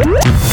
Woo!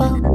bump.